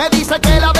Me dice que la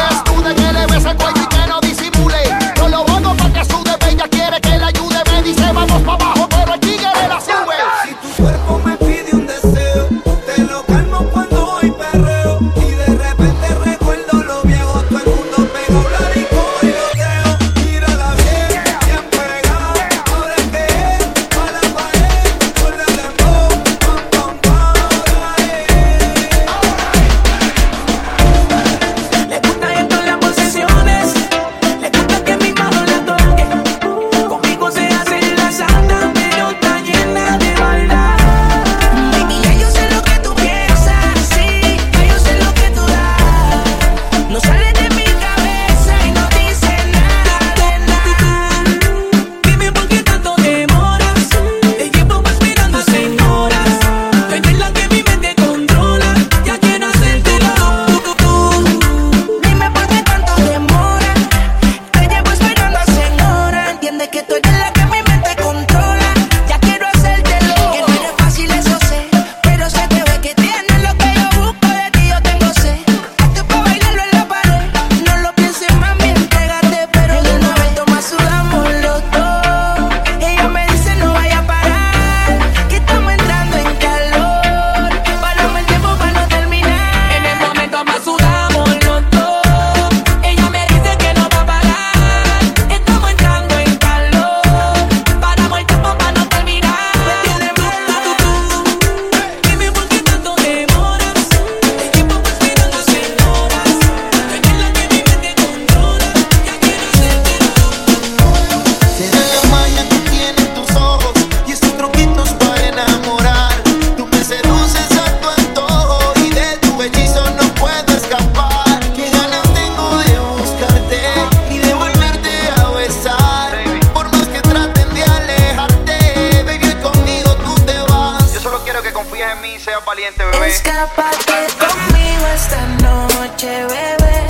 confíes en mí, y seas valiente, bebé. Escápate conmigo esta noche, bebé.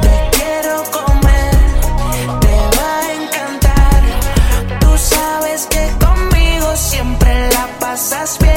Te quiero comer, te va a encantar. Tú sabes que conmigo siempre la pasas bien.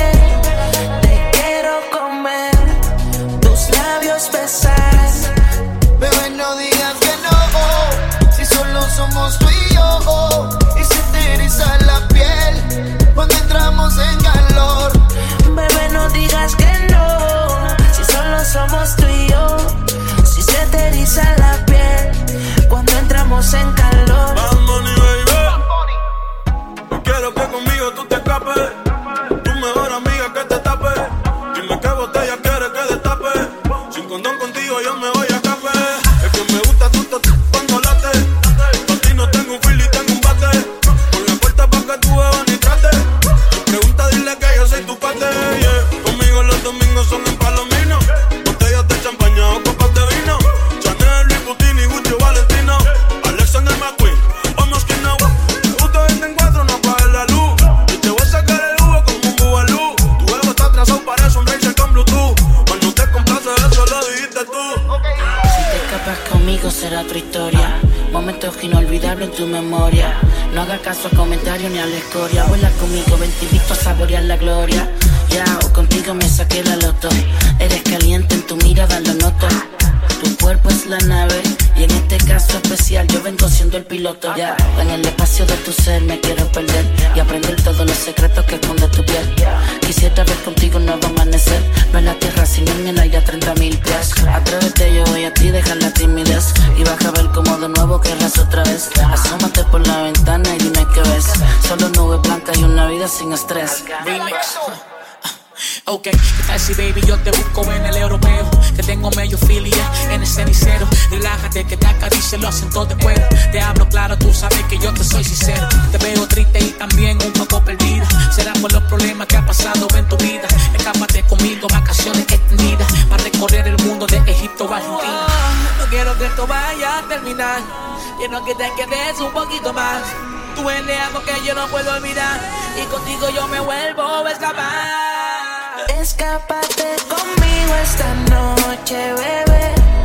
Si te escapas conmigo será otra historia. Momentos inolvidables en tu memoria. No hagas caso a comentarios ni a la escoria. Vuela conmigo, ven te a saborear la gloria. Ya, o contigo me saqué la loto. Eres caliente en tu mirada, lo noto. Tu cuerpo es la nave y en este caso especial yo vengo siendo el piloto. Ya, en el espacio de tu ser me quiero perder y aprender todos los secretos que esconde tu piel. Sino en el aire a 30 mil pies. Atrévete yo voy a ti, deja la timidez y vas a ver como de nuevo querrás otra vez. Asómate por la ventana y dime qué ves. Solo nubes blancas y una vida sin estrés. Remix. Ok, ¿qué tal si baby yo te busco en el europeo? Que tengo medio filia en el cenicero. Relájate que te acaricie los acentos de cuero. Te hablo claro, tú sabes que yo te soy sincero. Te veo triste y también un poco perdida. Será por los a. No quiero que esto vaya a terminar. Quiero que te quedes un poquito más. Tú eres algo que yo no puedo olvidar. Y contigo yo me vuelvo a escapar. Escápate conmigo esta noche, bebé.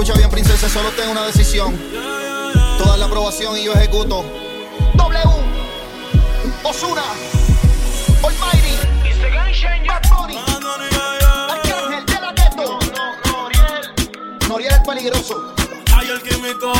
Escucha bien, princesa, solo tengo una decisión. Toda la aprobación y yo ejecuto. W. Osuna. Almighty. Bad. Arcángel de la Ghetto. Noriel el peligroso. Ay, el químico.